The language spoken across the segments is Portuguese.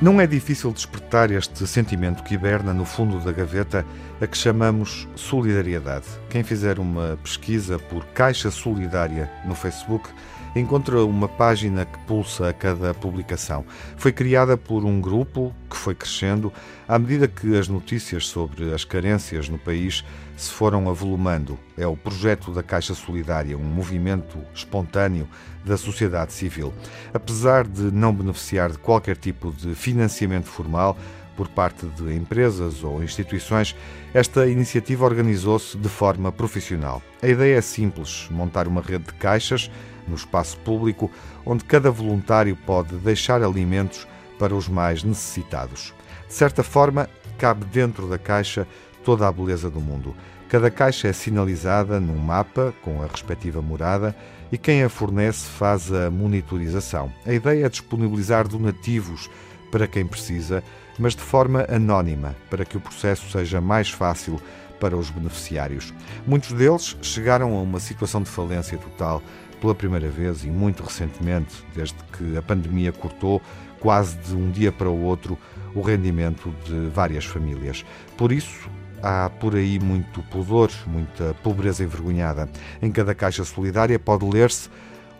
Não é difícil despertar este sentimento que hiberna no fundo da gaveta a que chamamos solidariedade. Quem fizer uma pesquisa por Caixa Solidária no Facebook encontra uma página que pulsa a cada publicação. Foi criada por um grupo que foi crescendo à medida que as notícias sobre as carências no país se foram avolumando. É o projeto da Caixa Solidária, um movimento espontâneo da sociedade civil. Apesar de não beneficiar de qualquer tipo de financiamento formal, por parte de empresas ou instituições, esta iniciativa organizou-se de forma profissional. A ideia é simples: montar uma rede de caixas no espaço público onde cada voluntário pode deixar alimentos para os mais necessitados. De certa forma, cabe dentro da caixa toda a beleza do mundo. Cada caixa é sinalizada num mapa com a respectiva morada e quem a fornece faz a monitorização. A ideia é disponibilizar donativos para quem precisa mas de forma anónima, para que o processo seja mais fácil para os beneficiários. Muitos deles chegaram a uma situação de falência total pela primeira vez e muito recentemente, desde que a pandemia cortou quase de um dia para o outro o rendimento de várias famílias. Por isso, há por aí muito pudor, muita pobreza envergonhada. Em cada caixa solidária pode ler-se: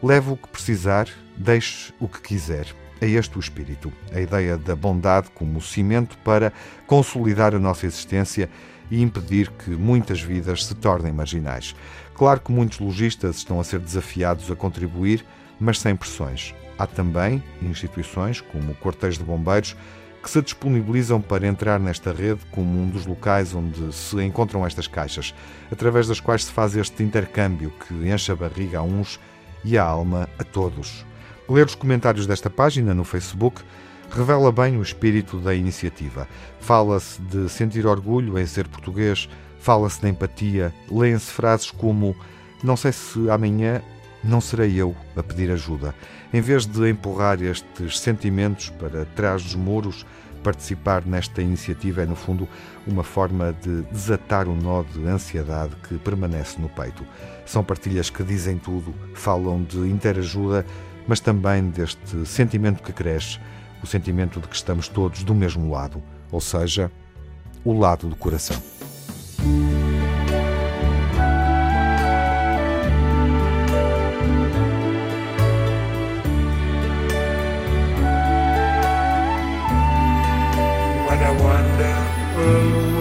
leve o que precisar, deixe o que quiser. É este o espírito, a ideia da bondade como cimento para consolidar a nossa existência e impedir que muitas vidas se tornem marginais. Claro que muitos lojistas estão a ser desafiados a contribuir, mas sem pressões. Há também instituições, como o Cortejo de Bombeiros, que se disponibilizam para entrar nesta rede como um dos locais onde se encontram estas caixas, através das quais se faz este intercâmbio que enche a barriga a uns e a alma a todos. Ler os comentários desta página no Facebook revela bem o espírito da iniciativa. Fala-se de sentir orgulho em ser português, fala-se de empatia, leem-se frases como não sei se amanhã não serei eu a pedir ajuda. Em vez de empurrar estes sentimentos para trás dos muros, participar nesta iniciativa é, no fundo, uma forma de desatar o nó de ansiedade que permanece no peito. São partilhas que dizem tudo, falam de interajuda mas também deste sentimento que cresce, o sentimento de que estamos todos do mesmo lado, ou seja, o lado do coração. What a wonderful